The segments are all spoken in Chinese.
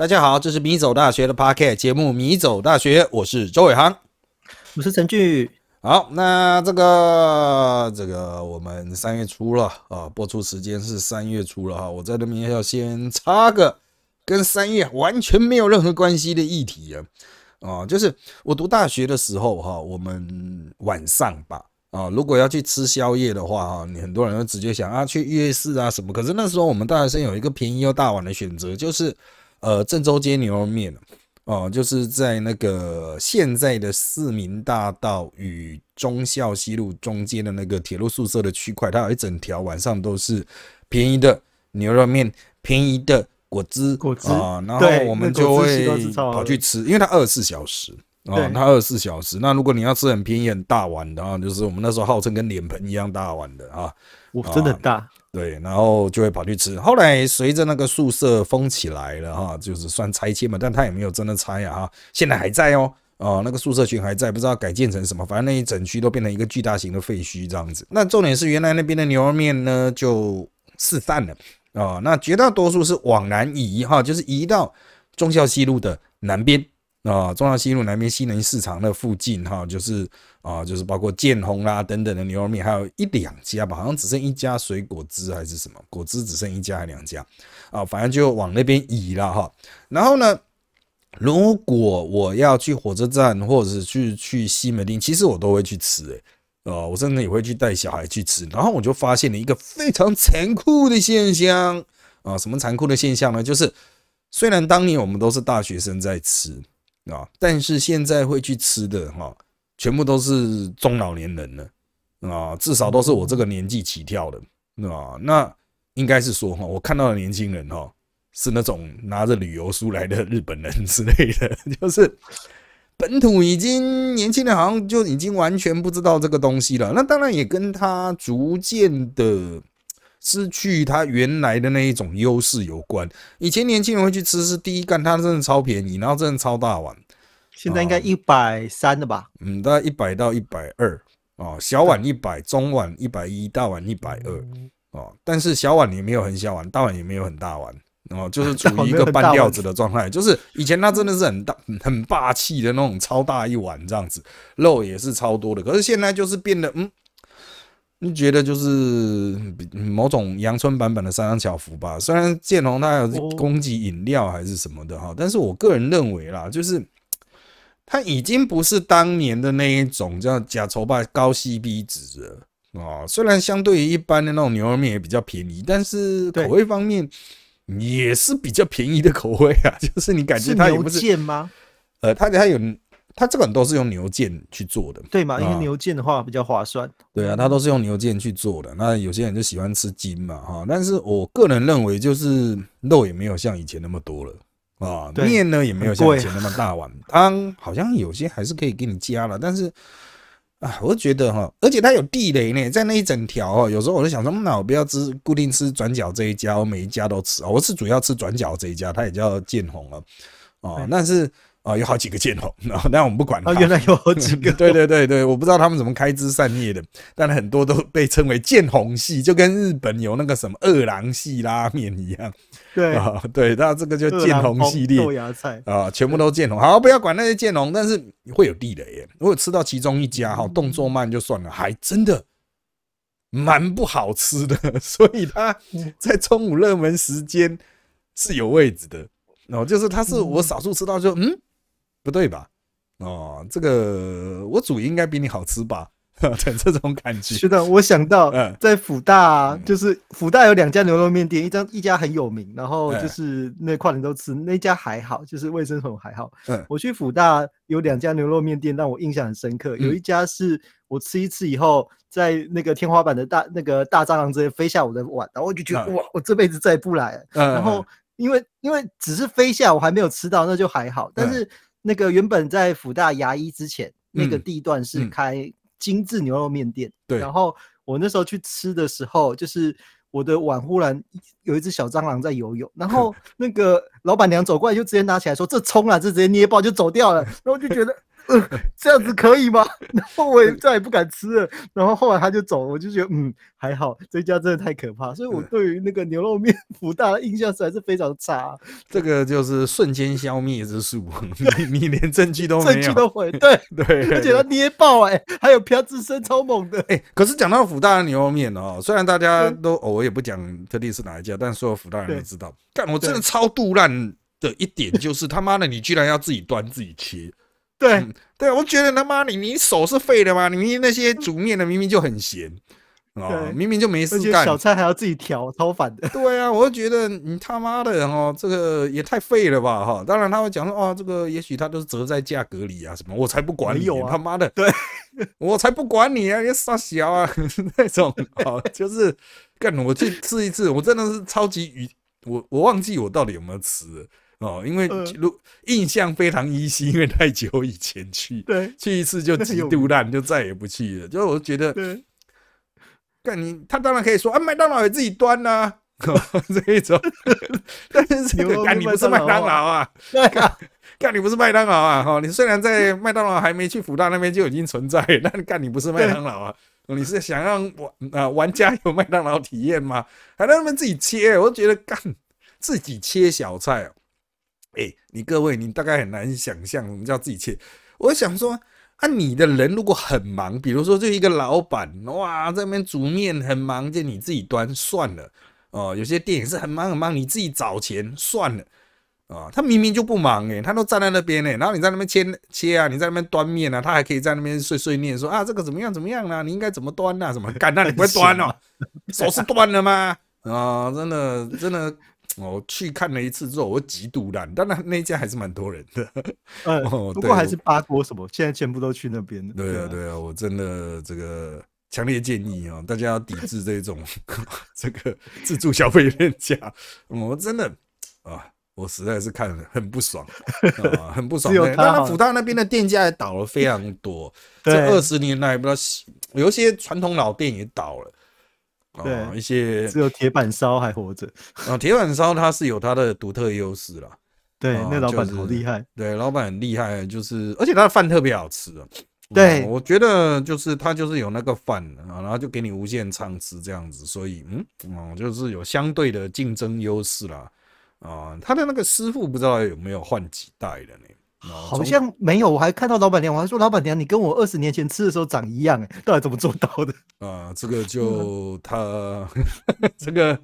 大家好，这是米走大学的 Parket 节目《米走大学》，我是周伟航，我是陈俊。好，那这个这个我们三月初了啊，播出时间是三月初了哈。我在这边要先插个跟三月完全没有任何关系的议题啊，啊，就是我读大学的时候哈，我们晚上吧啊，如果要去吃宵夜的话哈，你很多人会直接想啊去夜市啊什么，可是那时候我们大学生有一个便宜又大碗的选择，就是。呃，郑州街牛肉面哦，就是在那个现在的市民大道与忠孝西路中间的那个铁路宿舍的区块，它有一整条晚上都是便宜的牛肉面，便宜的果汁，果汁啊，然后我们就会跑去吃，因为它二十四小时啊，它二十四小时。那如果你要吃很便宜、很大碗的啊，就是我们那时候号称跟脸盆一样大碗的啊，哇，真的大。对，然后就会跑去吃。后来随着那个宿舍封起来了哈，就是算拆迁嘛，但他也没有真的拆啊哈，现在还在哦，哦，那个宿舍群还在，不知道改建成什么，反正那一整区都变成一个巨大型的废墟这样子。那重点是原来那边的牛肉面呢就四散了啊，那绝大多数是往南移哈，就是移到忠孝西路的南边。啊，中央西路南边西能市场那附近哈，就是啊，就是包括建宏啦等等的牛肉面，还有一两家吧，好像只剩一家水果汁还是什么果汁，只剩一家还两家啊，反正就往那边移了哈。然后呢，如果我要去火车站或者是去去西门町，其实我都会去吃诶，啊，我甚至也会去带小孩去吃。然后我就发现了一个非常残酷的现象啊，什么残酷的现象呢？就是虽然当年我们都是大学生在吃。啊！但是现在会去吃的哈，全部都是中老年人了啊，至少都是我这个年纪起跳的啊。那应该是说哈，我看到的年轻人哈，是那种拿着旅游书来的日本人之类的，就是本土已经年轻人好像就已经完全不知道这个东西了。那当然也跟他逐渐的。失去它原来的那一种优势有关。以前年轻人会去吃，是第一干，它真的超便宜，然后真的超大碗。现在应该一百三的吧？嗯，大概一百到一百二啊，小碗一百，中碗一百一，大碗一百二哦。但是小碗也没有很小碗，大碗也没有很大碗哦，就是处 于一个半吊子的状态。就是以前它真的是很大、很霸气的那种超大一碗这样子，肉也是超多的。可是现在就是变得嗯。你觉得就是某种阳春版本的三张巧福吧？虽然建宏他有攻击饮料还是什么的哈，但是我个人认为啦，就是他已经不是当年的那一种叫假筹吧高 CP 值了啊。虽然相对于一般的那种牛肉面也比较便宜，但是口味方面也是比较便宜的口味啊。就是你感觉它牛腱吗？呃，它它有。它这个都是用牛腱去做的，对嘛？因为牛腱的话比较划算。对啊，它都是用牛腱去做的。那有些人就喜欢吃筋嘛，哈。但是我个人认为，就是肉也没有像以前那么多了啊，面呢也没有像以前那么大碗，汤好像有些还是可以给你加了。但是啊，我觉得哈，而且它有地雷呢，在那一整条哦。有时候我就想说，那我不要吃固定吃转角这一家，我每一家都吃啊。我是主要吃转角这一家，它也叫建宏啊，啊，但是。啊，有好几个剑龙，然后但我们不管。哦，原来有好几 个。对对对对，我不知道他们怎么开枝散叶的，但很多都被称为剑红系，就跟日本有那个什么二郎系拉面一样。对啊，对，那这个就剑红系列。豆芽菜啊，全部都剑红。好，不要管那些剑红，但是会有地雷耶。如果吃到其中一家哈，动作慢就算了，还真的蛮不好吃的，所以它在中午热门时间是有位置的。哦，就是它是我少数吃到就嗯。不对吧？哦，这个我煮应该比你好吃吧？的这种感觉。是的，我想到在福大，就是福大有两家牛肉面店，一张一家很有名，然后就是那跨年都吃，那家还好，就是卫生很还好。嗯，我去福大有两家牛肉面店让我印象很深刻，有一家是我吃一次以后，在那个天花板的大那个大蟑螂直接飞下我的碗，然后我就觉得哇，我这辈子再也不来了。然后因为因为只是飞下，我还没有吃到，那就还好，但是。那个原本在福大牙医之前，那个地段是开精致牛肉面店。对。然后我那时候去吃的时候，就是我的碗忽然有一只小蟑螂在游泳，然 后那个老板娘走过来就直接拿起来说：“这冲啊，这直接捏爆就走掉了。”然后就觉得 这样子可以吗？然后我也再也不敢吃了。然后后来他就走了，我就觉得嗯还好，这家真的太可怕。所以我对于那个牛肉面福大的印象实在是非常差。这个就是瞬间消灭之术，你你连证据都没有，证据都毁。对对，而且他捏爆哎，还有飘自身超猛的哎。可是讲到福大的牛肉面哦，虽然大家都我也不讲特地是哪一家，但所有福大人都知道。干，我真的超肚烂的一点就是他妈的，你居然要自己端自己切。对对，我觉得他妈你你手是废的吗？你明明那些煮面的明明就很咸哦，明明就没事干，小菜还要自己调，超烦的。对啊，我就觉得你他妈的哦，这个也太废了吧哈！当然他会讲说哦，这个也许他都是折在价格里啊什么，我才不管你，他妈的，对 我才不管你啊，你傻小啊 那种哦，就是干我去吃一次，我真的是超级鱼，我我忘记我到底有没有吃。哦，因为如印象非常依稀，因为太久以前去，对，去一次就极度烂，就再也不去了。就我觉得，干你，他当然可以说啊，麦当劳也自己端呐，这一种。但是干你不是麦当劳啊，干干你不是麦当劳啊，哈，你虽然在麦当劳还没去福大那边就已经存在，但干你不是麦当劳啊，你是想让玩啊玩家有麦当劳体验吗？还让他们自己切，我觉得干自己切小菜哦。哎，你各位，你大概很难想象什么叫自己切。我想说，啊，你的人如果很忙，比如说就一个老板，哇，在那边煮面很忙，就你自己端算了。哦，有些店也是很忙很忙，你自己找钱算了。啊，他明明就不忙哎，他都站在那边呢，然后你在那边切切啊，你在那边端面啊，他还可以在那边碎碎念说啊，这个怎么样怎么样啊？你应该怎么端啊？什么干？那你不会端哦？手是断了吗？啊，真的真的。我去看了一次之后，我极度烂，当然那家还是蛮多人的。嗯，不过还是八锅什么，现在全部都去那边了。对啊，对啊，我真的这个强烈建议啊，大家要抵制这种 这个自助消费店家。我真的啊，我实在是看了很不爽啊，很不爽。当然，福大那边的店家也倒了非常多，这二十年来不知道有些传统老店也倒了。对，一些只有铁板烧还活着啊！铁板烧它是有它的独特优势啦。对，那老板好厉害。对，老板很厉害，就是而且他的饭特别好吃啊。对，我觉得就是他就是有那个饭啊，然后就给你无限畅吃这样子，所以嗯，哦，就是有相对的竞争优势啦。啊，他的那个师傅不知道有没有换几代了呢？好像没有，我还看到老板娘，我还说老板娘，你跟我二十年前吃的时候长一样，哎，到底怎么做到的？啊，这个就他 这个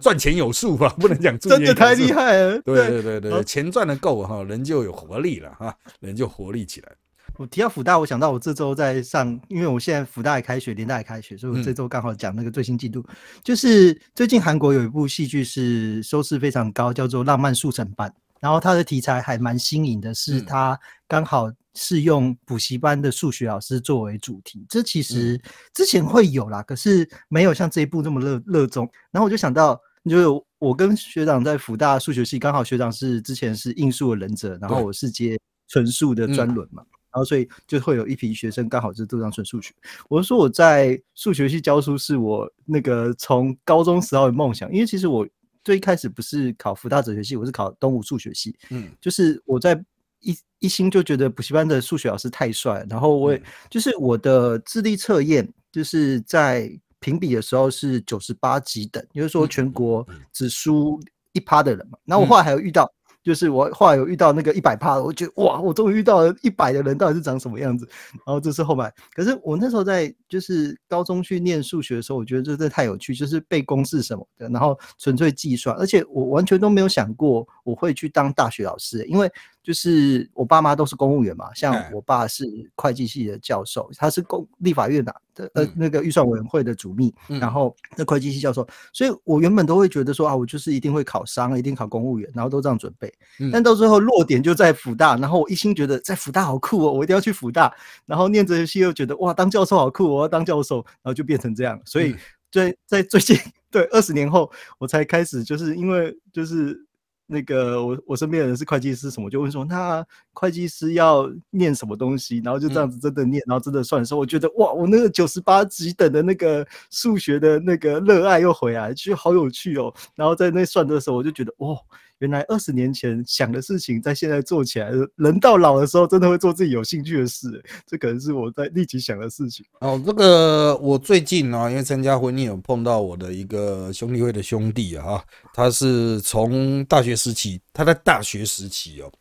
赚钱有数吧，不能讲真的太厉害了。对对对对，钱赚的够哈，人就有活力了哈，人就活力起来。我提到福大，我想到我这周在上，因为我现在福大也开学，联大也开学，所以我这周刚好讲那个最新进度，就是最近韩国有一部戏剧是收视非常高，叫做《浪漫速成班》。然后他的题材还蛮新颖的，是他刚好是用补习班的数学老师作为主题。这其实之前会有啦，可是没有像这一部那么热热衷。然后我就想到，就是我跟学长在福大数学系，刚好学长是之前是应数的忍者，然后我是接纯数的专轮嘛，然后所以就会有一批学生刚好是都上纯数学。我说我在数学系教书是我那个从高中时候的梦想，因为其实我。最一开始不是考福大哲学系，我是考东吴数学系。嗯，就是我在一一心就觉得补习班的数学老师太帅，然后我也就是我的智力测验就是在评比的时候是九十八级等，也就是说全国只输一趴的人嘛。然后我后来还有遇到。就是我后来有遇到那个一百趴的，我觉得哇，我终于遇到了一百的人到底是长什么样子。然后这是后来，可是我那时候在就是高中去念数学的时候，我觉得这这太有趣，就是背公式什么的，然后纯粹计算，而且我完全都没有想过我会去当大学老师，因为。就是我爸妈都是公务员嘛，像我爸是会计系的教授，他是公立法院的呃那个预算委员会的主秘，然后那会计系教授，所以我原本都会觉得说啊，我就是一定会考商，一定考公务员，然后都这样准备。但到最后落点就在福大，然后我一心觉得在福大好酷哦，我一定要去福大。然后念哲学系又觉得哇，当教授好酷，我要当教授，然后就变成这样。所以在在最近 对二十年后，我才开始就是因为就是。那个我我身边的人是会计师，什么就问说，那会计师要念什么东西？然后就这样子真的念，然后真的算的时候，我觉得哇，我那个九十八级等的那个数学的那个热爱又回来，其实好有趣哦。然后在那算的时候，我就觉得哇，原来二十年前想的事情，在现在做起来，人到老的时候，真的会做自己有兴趣的事。这可能是我在立即想的事情。哦，这个我最近呢，因为参加婚礼，有碰到我的一个兄弟会的兄弟啊，他是从大学时期，他在大学时期哦，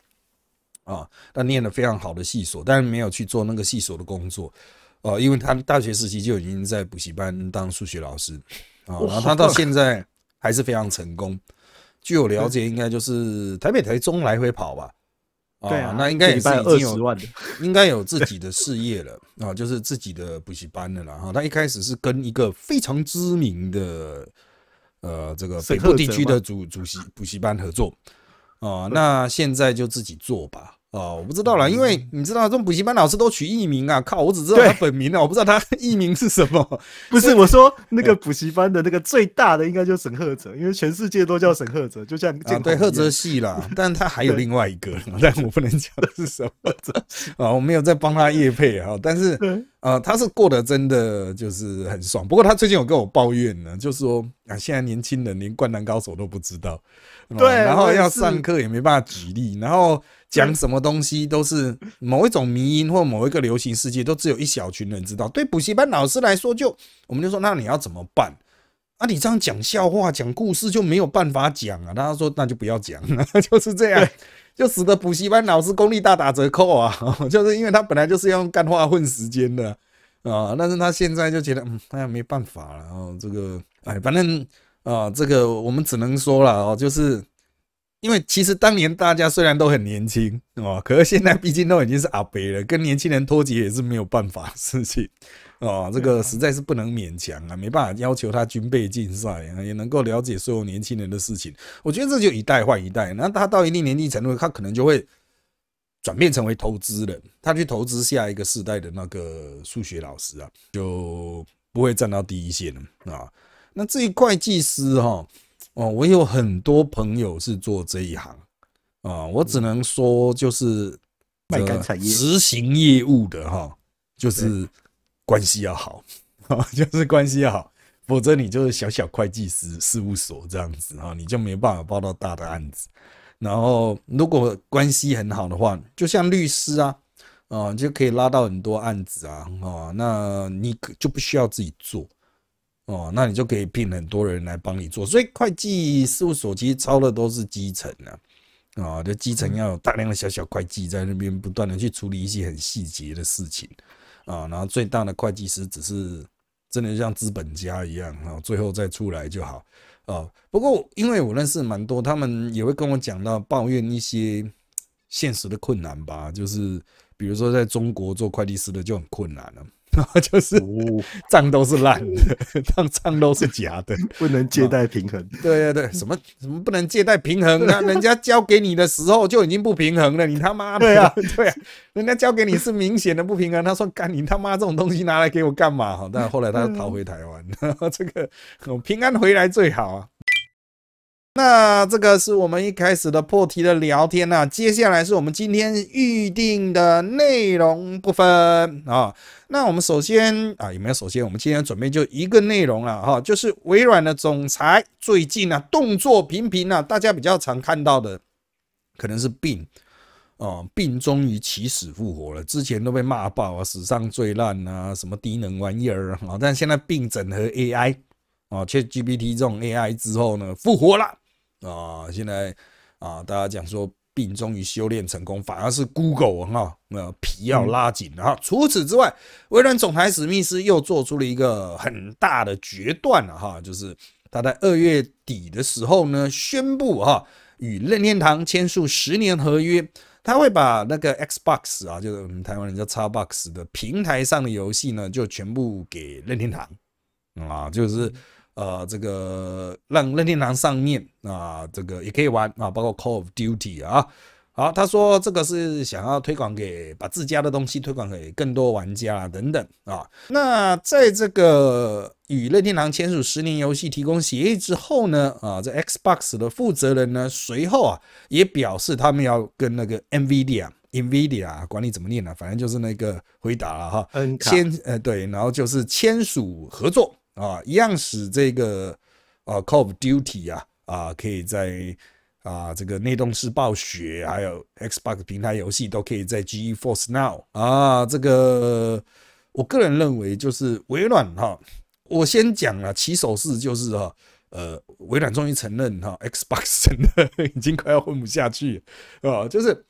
啊，他念了非常好的系所，但是没有去做那个系所的工作，哦，因为他大学时期就已经在补习班当数学老师啊，然后他到现在还是非常成功。据我了解，应该就是台北、台中来回跑吧。对啊，那应该也是已经有万的，应该有自己的事业了啊，就是自己的补习班的了哈。他一开始是跟一个非常知名的呃这个北部地区的主主席补习班合作啊，那现在就自己做吧。哦，我不知道了，因为你知道这种补习班老师都取艺名啊，靠，我只知道他本名啊，我不知道他艺名是什么。不是我说那个补习班的那个最大的应该就是沈赫哲，因为全世界都叫沈赫哲，就像啊对赫哲系啦，但他还有另外一个，但我不能讲的是什么 啊，我没有在帮他业配啊，但是呃他是过得真的就是很爽，不过他最近有跟我抱怨呢，就说啊现在年轻人连灌篮高手都不知道，对，然后要上课也没办法举例，然后。讲什么东西都是某一种迷因或某一个流行世界，都只有一小群人知道。对补习班老师来说，就我们就说，那你要怎么办？啊，你这样讲笑话、讲故事就没有办法讲啊。他说，那就不要讲，就是这样，就使得补习班老师功力大打折扣啊。就是因为他本来就是要用干话混时间的啊，但是他现在就觉得，嗯，哎呀，没办法了。然后，这个，哎，反正啊，这个我们只能说了哦，就是。因为其实当年大家虽然都很年轻哦，可是现在毕竟都已经是阿伯了，跟年轻人脱节也是没有办法的事情哦。这个实在是不能勉强啊，没办法要求他军备竞赛啊，也能够了解所有年轻人的事情。我觉得这就一代换一代，那他到一定年纪程度，他可能就会转变成为投资人，他去投资下一个世代的那个数学老师啊，就不会站到第一线了啊。那至于会计师哈。哦，我有很多朋友是做这一行啊，我只能说就是卖干产业执行业务的哈，就是关系要好啊，就是关系要好，否则你就是小小会计师事务所这样子啊，你就没办法报到大的案子。然后如果关系很好的话，就像律师啊，啊就可以拉到很多案子啊，哦，那你就不需要自己做。哦，那你就可以聘很多人来帮你做，所以会计事务所其实操的都是基层啊，啊，就基层要有大量的小小会计在那边不断的去处理一些很细节的事情啊，然后最大的会计师只是真的像资本家一样啊，最后再出来就好啊。不过因为我认识蛮多，他们也会跟我讲到抱怨一些现实的困难吧，就是比如说在中国做会计师的就很困难了。就是账都是烂的，账账都是假的，不能借贷平衡。对对对，什么什么不能借贷平衡？那人家交给你的时候就已经不平衡了，你他妈的！对啊，对啊，人家交给你是明显的不平衡。他说：“干你他妈这种东西拿来给我干嘛？”但后来他逃回台湾，这个平安回来最好啊。那这个是我们一开始的破题的聊天呐，接下来是我们今天预定的内容部分啊。那我们首先啊，有没有？首先我们今天准备就一个内容了哈，就是微软的总裁最近啊动作频频啊，大家比较常看到的可能是病哦，病终于起死复活了，之前都被骂爆啊，史上最烂啊，什么低能玩意儿啊，但现在病整合 AI 啊切 GPT 这种 AI 之后呢，复活了。啊，现在啊，大家讲说病终于修炼成功，反而是 Google 哈，那皮要拉紧了哈。除此之外，微软总裁史密斯又做出了一个很大的决断了哈，就是他在二月底的时候呢，宣布哈，与任天堂签署十年合约，他会把那个 Xbox 啊，就是我们台湾人叫 Xbox 的平台上的游戏呢，就全部给任天堂啊，就是。呃，这个让任天堂上面啊，这个也可以玩啊，包括 Call of Duty 啊。好，他说这个是想要推广给把自家的东西推广给更多玩家等等啊。那在这个与任天堂签署十年游戏提供协议之后呢，啊，这 Xbox 的负责人呢，随后啊也表示他们要跟那个 NVIDIA，NVIDIA 管理怎么念呢，反正就是那个回答了哈，签呃对，然后就是签署合作。啊，一样使这个啊，Call of Duty 啊啊，可以在啊，这个内动式暴雪，还有 Xbox 平台游戏都可以在 GeForce Now 啊。这个我个人认为就是微软哈，我先讲了起手式就是哈，呃，微软终于承认哈，Xbox 真的已经快要混不下去啊。就是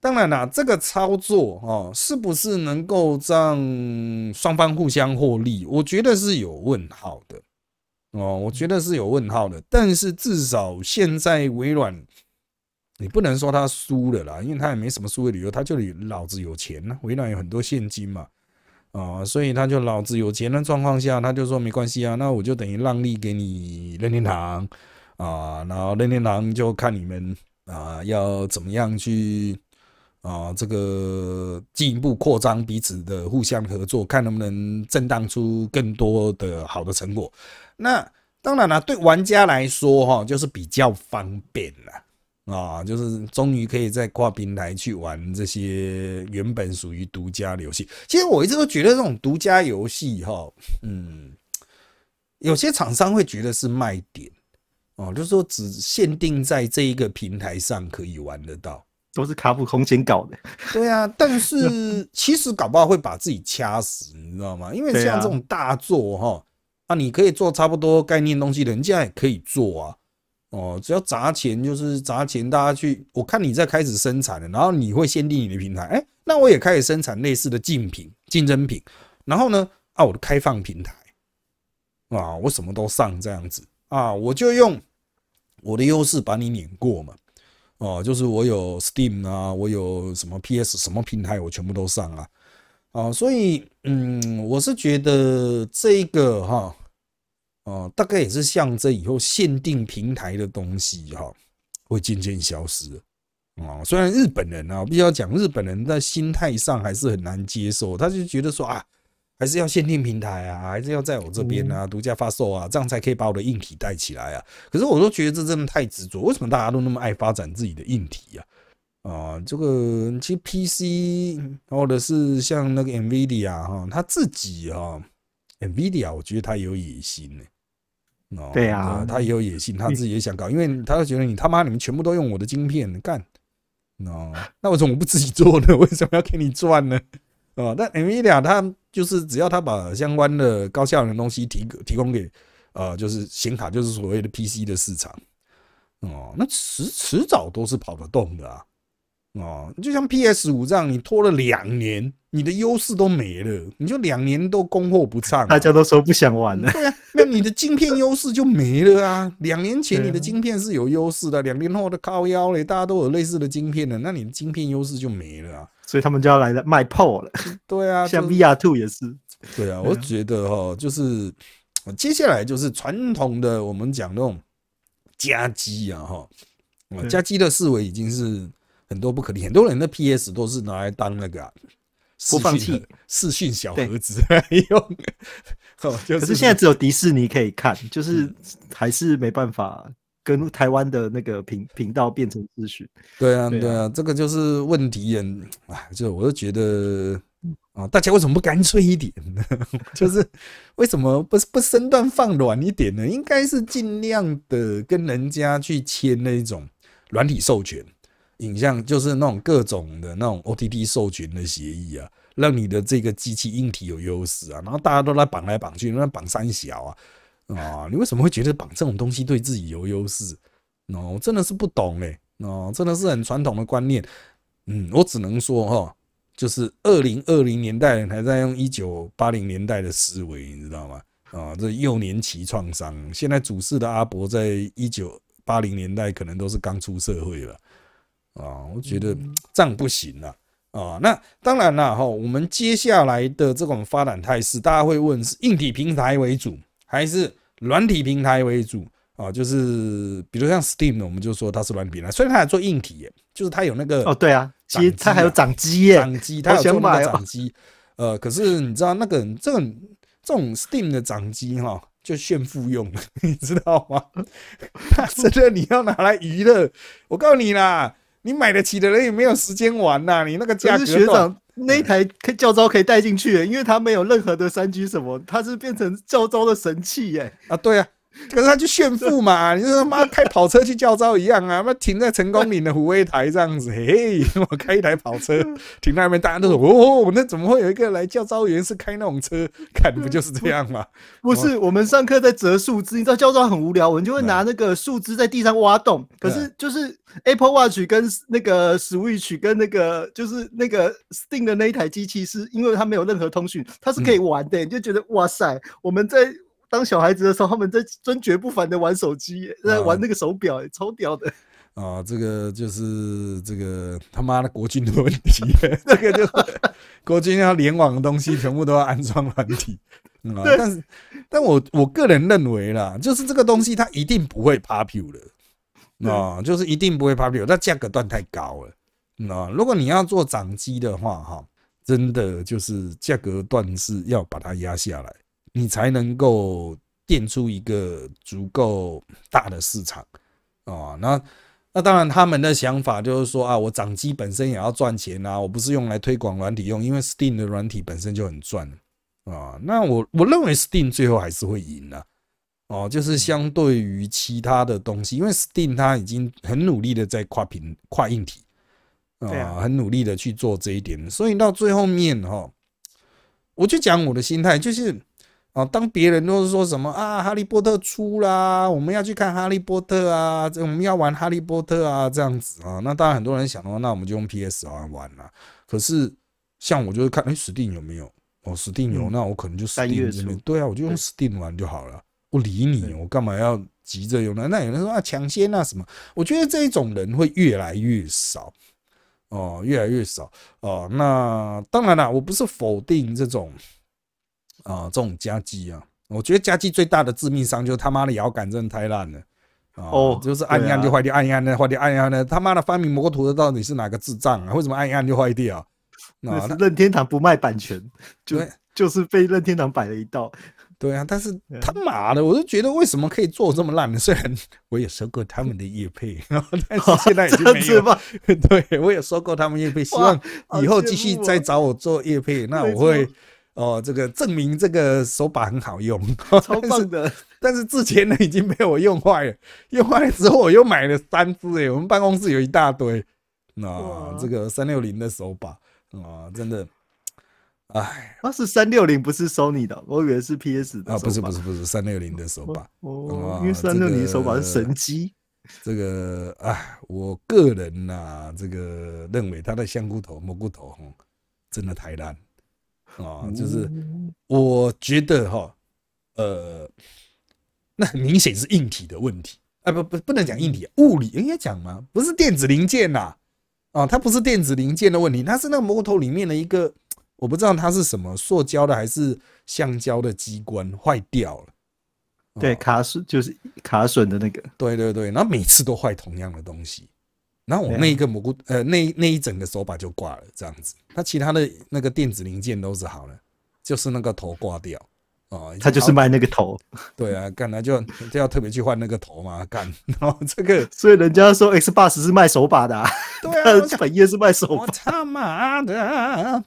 当然啦，这个操作哈，是不是能够让双方互相获利？我觉得是有问号的。哦，我觉得是有问号的，但是至少现在微软，你不能说他输了啦，因为他也没什么输的理由，他就老子有钱呢，微软有很多现金嘛，啊，所以他就老子有钱的状况下，他就说没关系啊，那我就等于让利给你任天堂啊，然后任天堂就看你们啊要怎么样去。啊，这个进一步扩张彼此的互相合作，看能不能震荡出更多的好的成果。那当然了，对玩家来说，哈，就是比较方便了啊，就是终于可以在跨平台去玩这些原本属于独家的游戏。其实我一直都觉得这种独家游戏，哈，嗯，有些厂商会觉得是卖点哦，就是说只限定在这一个平台上可以玩得到。都是卡普空间搞的，对啊，但是其实搞不好会把自己掐死，你知道吗？因为像这种大作哈，啊，你可以做差不多概念东西，人家也可以做啊，哦，只要砸钱就是砸钱，大家去，我看你在开始生产了，然后你会限定你的平台，哎，那我也开始生产类似的竞品、竞争品，然后呢，啊，我的开放平台，啊，我什么都上这样子啊，我就用我的优势把你碾过嘛。哦，就是我有 Steam 啊，我有什么 PS 什么平台，我全部都上啊，啊，所以嗯，我是觉得这个哈，哦，大概也是象征以后限定平台的东西哈，会渐渐消失啊。虽然日本人啊，必须要讲，日本人在心态上还是很难接受，他就觉得说啊。还是要限定平台啊，还是要在我这边啊，独家发售啊，这样才可以把我的硬体带起来啊。可是我都觉得这真的太执着，为什么大家都那么爱发展自己的硬体呀？啊，这个其实 PC 或者是像那个 NVIDIA 哈，他自己哈，NVIDIA 我觉得他有野心呢。哦，对啊，他也有野心，他自己也想搞，因为他觉得你他妈你们全部都用我的晶片干，哦，那为什么不自己做呢？为什么要给你赚呢？哦，但 NVIDIA 它就是只要它把相关的高效能的东西提提供给呃，就是显卡，就是所谓的 PC 的市场，哦，那迟迟早都是跑得动的啊，哦，就像 PS 五这样，你拖了两年，你的优势都没了，你就两年都供货不畅，大家都说不想玩了，对啊，那你的晶片优势就没了啊。两年前你的晶片是有优势的，两年后的靠腰嘞，大家都有类似的晶片的，那你的晶片优势就没了啊。所以他们就要来了卖炮了。对啊，像 VR Two 也是。对啊，我觉得哈，就是接下来就是传统的我们讲那种加机啊哈，加机的思维已经是很多不可理，很多人的 PS 都是拿来当那个播放器、视讯小盒子来用。可是现在只有迪士尼可以看，就是还是没办法。跟台湾的那个频频道变成资讯，对啊，对啊，这个就是问题人，哎，就我就觉得啊，大家为什么不干脆一点呢？就是为什么不不身段放软一点呢？应该是尽量的跟人家去签那种软体授权、影像，就是那种各种的那种 OTT 授权的协议啊，让你的这个机器硬体有优势啊，然后大家都来绑来绑去，那绑三小啊。啊，你为什么会觉得绑这种东西对自己有优势？哦，真的是不懂哎，哦，真的是很传统的观念。嗯，我只能说哈，就是二零二零年代人还在用一九八零年代的思维，你知道吗？啊，这幼年期创伤。现在主事的阿伯在一九八零年代可能都是刚出社会了。啊，我觉得这样不行了。啊，那当然了哈，我们接下来的这种发展态势，大家会问是硬体平台为主。还是软体平台为主啊，就是比如像 Steam，我们就说它是软体平台，虽然它还做硬体，就是它有那个哦，对啊，其实它还有掌机耶，掌机它有做那个掌机，呃，可是你知道那个这种这种 Steam 的掌机哈，就炫富用，你知道吗？真的你要拿来娱乐，我告诉你啦，你买得起的人也没有时间玩呐，你那个价格。那一台可教招可以带进去，因为它没有任何的三 G 什么，它是变成教招的神器耶！啊，对啊，可是他就炫富嘛，你说他妈开跑车去叫招一样啊，妈停在成功岭的虎威台这样子，嘿，我开一台跑车停那边，大家都说哦，那怎么会有一个来教招员是开那种车？看不就是这样吗？不是，我们上课在折树枝，你知道教招很无聊，我们就会拿那个树枝在地上挖洞。可是就是 Apple Watch 跟那个 Switch 跟那个就是那个 Steam 的那一台机器，是因为它没有任何通讯，它是可以玩的，你就觉得哇塞，我们在。当小孩子的时候，他们在尊爵不凡的玩手机，在玩那个手表，超屌的啊！这个就是这个他妈的国军的问题，这个就 国军要联网的东西全部都要安装软体啊！但是，但我我个人认为啦，就是这个东西它一定不会 popular 啊，就是一定不会 popular，它价格段太高了啊！如果你要做掌机的话，哈，真的就是价格段是要把它压下来。你才能够垫出一个足够大的市场啊！那那当然，他们的想法就是说啊，我掌机本身也要赚钱啊，我不是用来推广软体用，因为 Steam 的软体本身就很赚啊。那我我认为 Steam 最后还是会赢的哦，就是相对于其他的东西，因为 Steam 它已经很努力的在跨屏跨硬体啊，很努力的去做这一点，所以到最后面哈，我就讲我的心态就是。啊，当别人都是说什么啊，哈利波特出啦，我们要去看哈利波特啊，这我们要玩哈利波特啊，这样子啊，那当然很多人想的话，那我们就用 PS 玩玩了。可是像我就会看，哎，Steam 有没有？哦，Steam 有，那我可能就 Steam 这边，对啊，我就用 Steam 玩就好了。不理你，我干嘛要急着用呢？那有人说啊，抢先啊什么？我觉得这一种人会越来越少哦，越来越少哦。那当然了，我不是否定这种。啊，这种加机啊，我觉得加机最大的致命伤就是他妈的摇杆真的太烂了哦，就是按一按就坏掉，按一按呢坏掉，按一按呢他妈的发明摩托的到底是哪个智障啊？为什么按一按就坏掉？那任天堂不卖版权，就就是被任天堂摆了一道。对啊，但是他妈的，我就觉得为什么可以做这么烂呢？虽然我也收购他们的叶配，但是现在已经没有。对，我也收购他们叶配，希望以后继续再找我做叶配，那我会。哦，这个证明这个手把很好用，超棒的。但是之前呢已经被我用坏了，用坏了之后我又买了三只诶，我们办公室有一大堆。那这个三六零的手把啊，真的，哎，那是三六零不是 Sony 的，我以为是 PS 的。啊，不是不是不是三六零的手把哦，因为三六零手把是神机。这个哎，我个人呐，这个认为它的香菇头、蘑菇头，真的太烂。啊，就是我觉得哈，呃，那很明显是硬体的问题。啊，不不不能讲硬体，物理应该讲吗？不是电子零件呐，啊，它不是电子零件的问题，它是那个摩托里面的一个，我不知道它是什么，塑胶的还是橡胶的机关坏掉了，对，卡损就是卡损的那个，对对对，然后每次都坏同样的东西。然后我那一个蘑菇，呃，那那一整个手把就挂了，这样子。它其他的那个电子零件都是好了，就是那个头挂掉哦，他就是卖那个头。对啊，干他就就要特别去换那个头嘛，干。然后这个，所以人家说 X b o x 是卖手把的，对啊，本业是卖手把。我他妈的！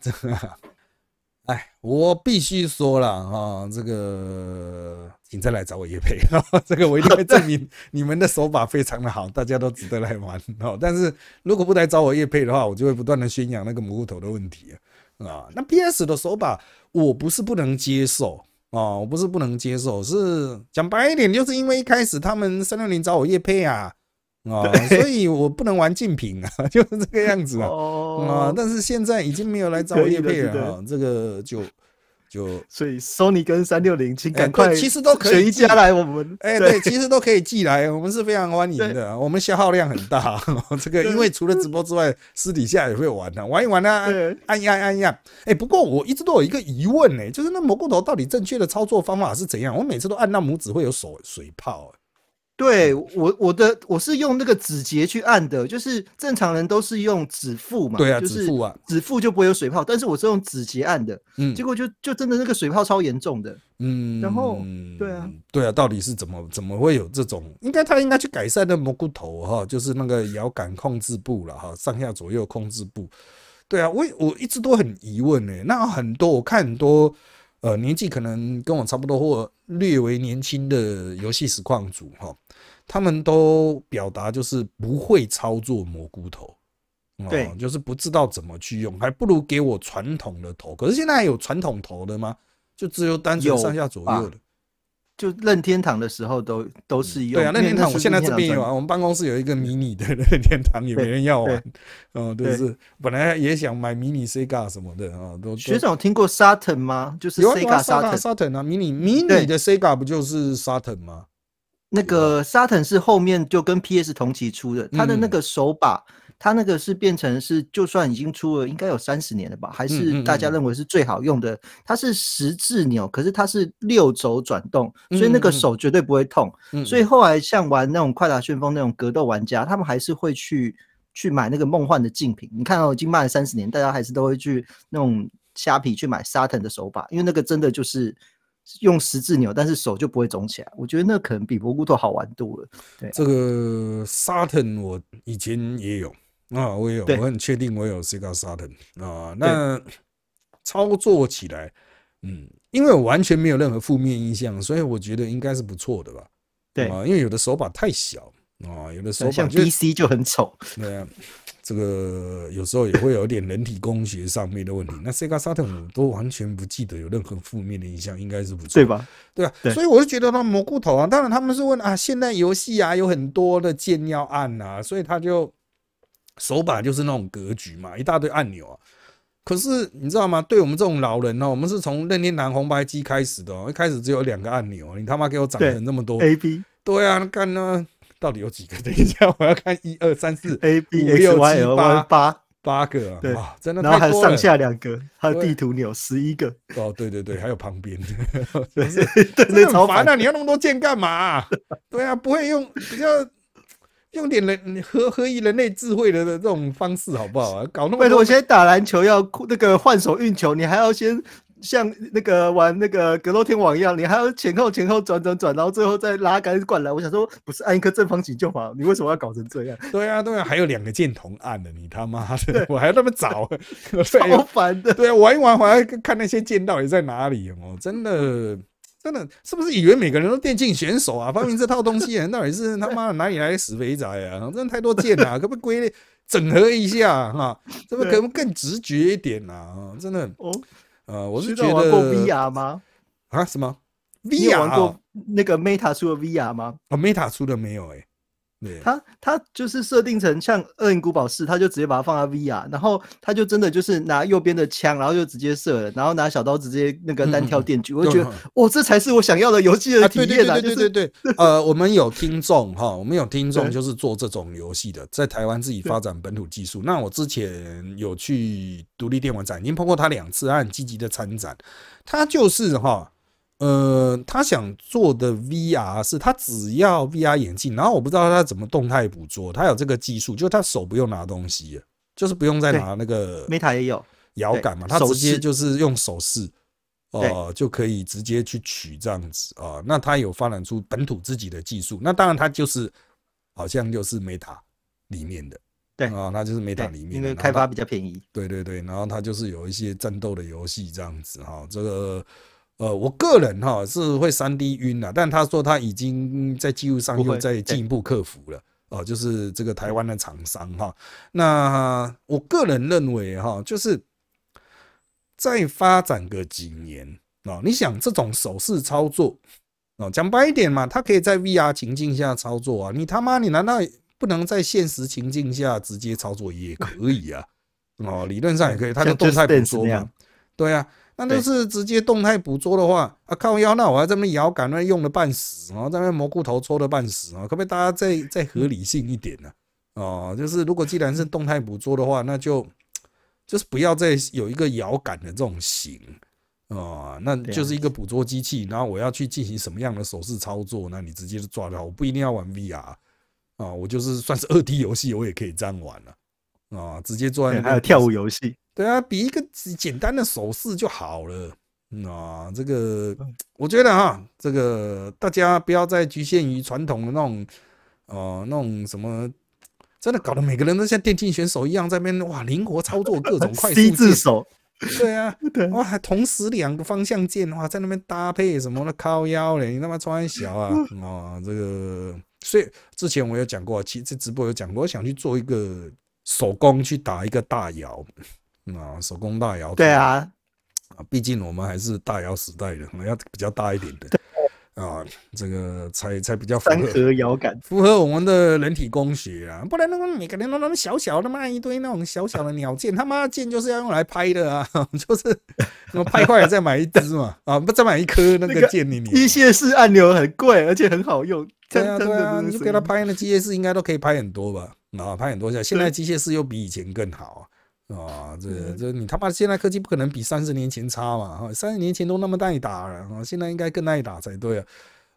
哎，我必须说了啊，这个。请再来找我叶配，这个我一定会证明 你们的手法非常的好，大家都值得来玩哦。但是如果不来找我叶配的话，我就会不断的宣扬那个蘑菇头的问题啊。那 PS 的手法我不是不能接受啊，我不是不能接受，是讲白一点，就是因为一开始他们三六零找我叶配啊啊，所以我不能玩竞品啊，就是这个样子啊啊。但是现在已经没有来找我叶配了啊，这个就。就所以，Sony 跟三六零，请赶快，其实都可以寄来我们。哎，对，其实都可以寄来，我们是非常欢迎的。我们消耗量很大，这个因为除了直播之外，私底下也会玩的，玩一玩呢，按一按，按一按。哎，不过我一直都有一个疑问呢，就是那蘑菇头到底正确的操作方法是怎样？我每次都按到拇指会有手水泡。对我我的我是用那个指节去按的，就是正常人都是用指腹嘛，对啊，指腹啊，指腹就不会有水泡，但是我是用指节按的，嗯，结果就就真的那个水泡超严重的，嗯，然后对啊，对啊，到底是怎么怎么会有这种？应该他应该去改善那蘑菇头哈，就是那个摇杆控制部了哈，上下左右控制部，对啊，我我一直都很疑问呢，那很多我看很多。呃年纪可能跟我差不多或略为年轻的游戏实况组哈，他们都表达就是不会操作蘑菇头，对，就是不知道怎么去用，还不如给我传统的头。可是现在还有传统头的吗？就只有单纯上下左右的。就任天堂的时候都都是用对啊，任天堂我现在这边有啊，我们办公室有一个迷你的 任天堂，也没人要玩，哦，都是本来也想买迷你 Sega 什么的啊，都学长听过 Saturn 吗？就是 Sega Saturn 啊，迷你迷你的 Sega 不就是 Saturn 吗？那个 Saturn 是后面就跟 PS 同期出的，它的那个手把。它那个是变成是，就算已经出了，应该有三十年了吧？还是大家认为是最好用的？它是十字钮，可是它是六轴转动，所以那个手绝对不会痛。所以后来像玩那种快打旋风那种格斗玩家，他们还是会去去买那个梦幻的竞品。你看到已经卖了三十年，大家还是都会去那种虾皮去买沙腾的手把，因为那个真的就是用十字钮，但是手就不会肿起来。我觉得那可能比蘑菇头好玩多了。对，这个沙腾我以前也有。啊，我有，我很确定我有 Sega Saturn 啊。那操作起来，嗯，因为我完全没有任何负面印象，所以我觉得应该是不错的吧。对啊，因为有的手把太小啊，有的手把像 DC 就很丑。对啊，这个有时候也会有点人体工学上面的问题。那 Sega Saturn 我都完全不记得有任何负面的印象，应该是不错，对吧？对啊，所以我就觉得他蘑菇头啊，当然他们是问啊，现在游戏啊有很多的键要按啊，所以他就。手把就是那种格局嘛，一大堆按钮啊。可是你知道吗？对我们这种老人呢，我们是从任天堂红白机开始的哦，一开始只有两个按钮，你他妈给我长成那么多 A B。对啊，看呢，到底有几个？等一下，我要看一二三四 A B X Y L 八八八个啊！对，真的然后还有上下两个，还有地图钮十一个。哦，对对对，还有旁边，对 对对，很烦啊！你要那么多键干嘛？对啊，不会用比较。用点人合合以人类智慧的这种方式好不好啊？搞那么拜托，我现在打篮球要那个换手运球，你还要先像那个玩那个格斗天王一样，你还要前后前后转转转，然后最后再拉杆灌篮。我想说，不是按一颗正方形就好，你为什么要搞成这样？对啊，对啊，还有两个箭头按的，你他妈的，我还要那么早，超烦的。对啊，玩一玩还要看那些箭到底在哪里哦，真的。真的是不是以为每个人都电竞选手啊？发明这套东西的人到底是他妈哪里来的死肥宅啊？真的太多剑了，可不可以归类整合一下哈？这不可能更直觉一点啊？真的哦，呃，我是觉得玩过 VR 吗？啊，什么？VR 玩过那个 Meta 出的 VR 吗？哦，Meta 出的没有哎。它它就是设定成像《恶灵古堡四》，他就直接把它放在 VR，然后他就真的就是拿右边的枪，然后就直接射了，然后拿小刀直接那个单挑电锯，我就觉得 哇，这才是我想要的游戏的体验啊！对对对对，呃，我们有听众哈，我们有听众就是做这种游戏的，在台湾自己发展本土技术。那我之前有去独立电玩展，已经碰过他两次，他很积极的参展，他就是哈。呃，他想做的 VR 是他只要 VR 眼镜，然后我不知道他怎么动态捕捉，他有这个技术，就他手不用拿东西，就是不用再拿那个 Meta 也有摇杆嘛，他直接就是用手势，哦，就可以直接去取这样子啊。那他有发展出本土自己的技术，那当然他就是好像就是 Meta 里面的，对啊，他就是 Meta 里面，因为开发比较便宜，对对对，然后他就是有一些战斗的游戏这样子哈，这个。呃，我个人哈是会三 D 晕了，但他说他已经在技术上又在进一步克服了。哦，就是这个台湾的厂商哈。那我个人认为哈，就是再发展个几年啊，你想这种手势操作哦，讲白一点嘛，它可以在 VR 情境下操作啊。你他妈，你难道不能在现实情境下直接操作也可以啊？哦，理论上也可以，它的动态捕捉嘛，对啊。那都是直接动态捕捉的话啊，靠腰，那我还这么摇杆，那用了半死，然后在那蘑菇头抽的半死啊，可不可以大家再再合理性一点呢？哦，就是如果既然是动态捕捉的话，那就就是不要再有一个摇杆的这种型啊，那就是一个捕捉机器，然后我要去进行什么样的手势操作，那你直接就抓到，我不一定要玩 VR 啊，我就是算是二 D 游戏，我也可以这样玩了啊，直接做。还有跳舞游戏。对啊，比一个简单的手势就好了。啊，这个我觉得哈，这个大家不要再局限于传统的那种，哦，那种什么，真的搞得每个人都像电竞选手一样在那边哇，灵活操作各种快速 字手，对啊，哇，还同时两个方向键哇，在那边搭配什么的靠腰嘞，你他妈穿小啊 啊，这个，所以之前我有讲过，其实直播有讲过，我想去做一个手工去打一个大摇啊，手工大摇，对啊，啊，毕竟我们还是大摇时代的，要比较大一点的。啊，这个才才比较符合遥感，符合我们的人体工学啊，不然那个每个人都那么小小的嘛，一堆那种小小的鸟箭，他妈箭就是要用来拍的啊，就是我拍坏了再买一支嘛，啊，不再买一颗那个剑，你你机械式按钮很贵，而且很好用，对啊对啊，你就给他拍那机械式应该都可以拍很多吧，啊，拍很多下，现在机械式又比以前更好。啊，这这你他妈现在科技不可能比三十年前差嘛？哈，三十年前都那么耐打了，啊，现在应该更耐打才对啊！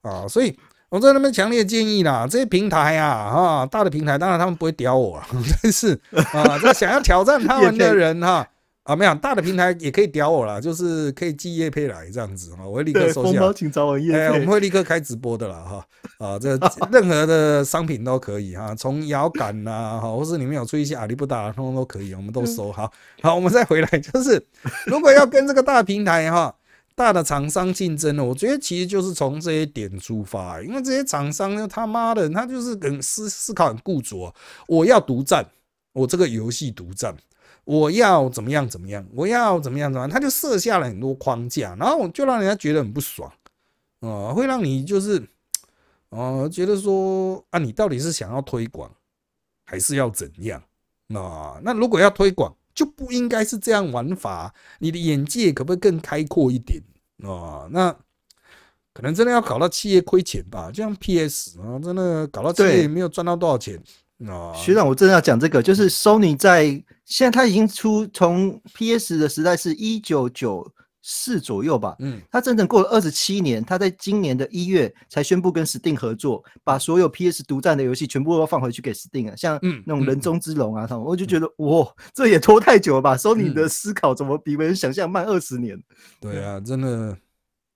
啊，所以我在那边强烈建议啦，这些平台啊，哈，大的平台当然他们不会屌我，但是啊，这想要挑战他们的人哈。啊，没有大的平台也可以屌我啦，就是可以寄叶配来这样子哈，我会立刻收下。请找我叶配，我们会立刻开直播的啦哈。啊，这 任何的商品都可以哈，从摇杆呐，哈，或是里面有出一些阿里不达，通通都可以，我们都收。好，好，我们再回来，就是如果要跟这个大平台哈，大的厂商竞争呢，我觉得其实就是从这些点出发，因为这些厂商他妈的，他就是很思思考很固着，我要独占，我这个游戏独占。我要怎么样怎么样？我要怎么样怎么样？他就设下了很多框架，然后就让人家觉得很不爽啊，会让你就是啊，觉得说啊，你到底是想要推广还是要怎样啊？那如果要推广，就不应该是这样玩法。你的眼界可不可以更开阔一点啊？那可能真的要搞到企业亏钱吧？就像 PS 啊，真的搞到企业没有赚到多少钱。学长，我真的要讲这个，就是 Sony 在现在它已经出从 PS 的时代是一九九四左右吧，嗯，它整整过了二十七年，它在今年的一月才宣布跟 Steam 合作，把所有 PS 独占的游戏全部都放回去给 Steam 啊，像那种人中之龙啊，他们，我就觉得哇，这也拖太久了吧？Sony 的思考怎么比别人想象慢二十年？对啊，真的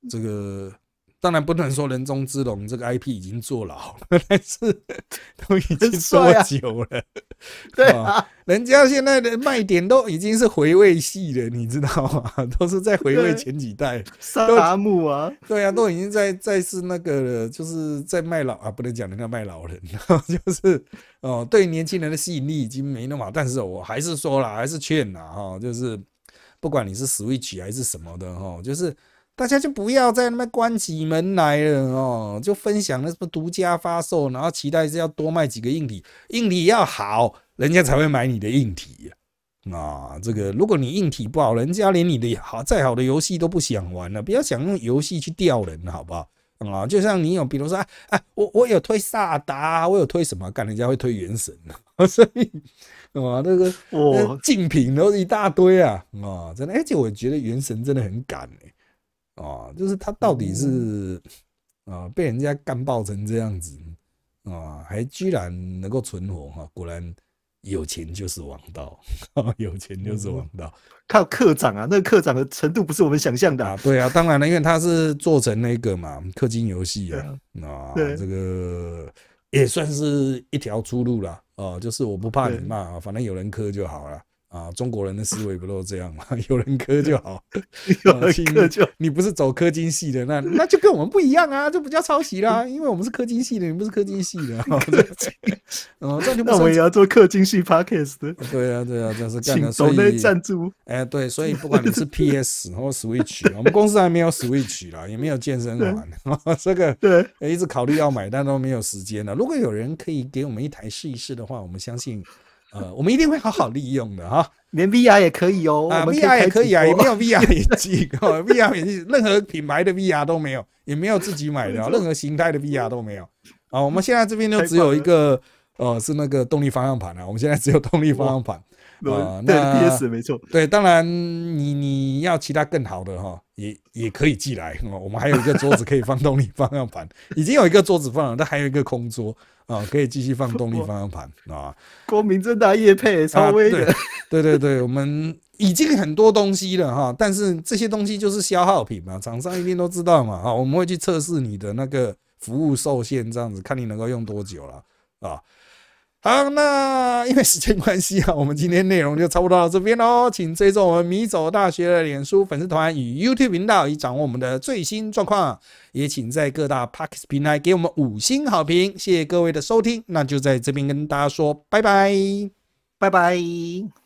这个。当然不能说人中之龙这个 IP 已经坐牢了，但是 都已经多久了？对啊，人家现在的卖点都已经是回味系了，你知道吗？都是在回味前几代。沙达木啊，对啊，都已经在在是那个了，就是在卖老啊，不能讲人家卖老人，就是哦，对年轻人的吸引力已经没那么。但是我还是说了，还是劝呐哈，就是不管你是 Switch 还是什么的哈，就是。大家就不要再那边关起门来了哦，就分享那什么独家发售，然后期待是要多卖几个硬体，硬体要好，人家才会买你的硬体啊。这个如果你硬体不好，人家连你的好再好的游戏都不想玩了。不要想用游戏去钓人，好不好？啊，就像你有，比如说，啊，我我有推萨达，我有推什么，干人家会推原神啊，所以啊，那个哦，竞品都一大堆啊，啊，真的，而且我觉得原神真的很赶哎。啊，就是他到底是啊被人家干爆成这样子啊，还居然能够存活哈？果然有钱就是王道，有钱就是王道。靠课长啊，那个课长的程度不是我们想象的啊。对啊，当然了，因为他是做成那个嘛氪金游戏啊，啊，这个也算是一条出路了啊。就是我不怕你骂，啊反正有人氪就好了。啊，中国人的思维不都这样吗？有人磕就好，有人磕就你不是走氪金系的，那那就跟我们不一样啊，就不叫抄袭啦，因为我们是氪金系的，你不是氪金系的。哦，这就那我也要做氪金系 podcast 的。对啊，对啊，这是干的。所以赞助。哎，对，所以不管你是 PS 或 Switch，我们公司还没有 Switch 啦，也没有健身环。这个对，一直考虑要买，但都没有时间了。如果有人可以给我们一台试一试的话，我们相信。呃，我们一定会好好利用的哈，连 VR 也可以哦，啊，VR 也可以啊，也没有 VR 眼镜，VR 眼镜任何品牌的 VR 都没有，也没有自己买的，任何形态的 VR 都没有。啊，我们现在这边就只有一个，呃，是那个动力方向盘啊，我们现在只有动力方向盘。啊，那 PS 没错，对，当然你你要其他更好的哈，也也可以寄来哦。我们还有一个桌子可以放 动力方向盘，已经有一个桌子放了，但还有一个空桌啊，可以继续放动力方向盘啊。光明正大夜配，超威的。对对对，我们已经很多东西了哈，但是这些东西就是消耗品嘛，厂商一定都知道嘛啊，我们会去测试你的那个服务受限，这样子看你能够用多久了啊。好，那因为时间关系啊，我们今天内容就差不多到这边喽。请追踪我们米走大学的脸书粉丝团与 YouTube 频道，以掌握我们的最新状况。也请在各大 p a r k s 平台给我们五星好评。谢谢各位的收听，那就在这边跟大家说拜拜，拜拜。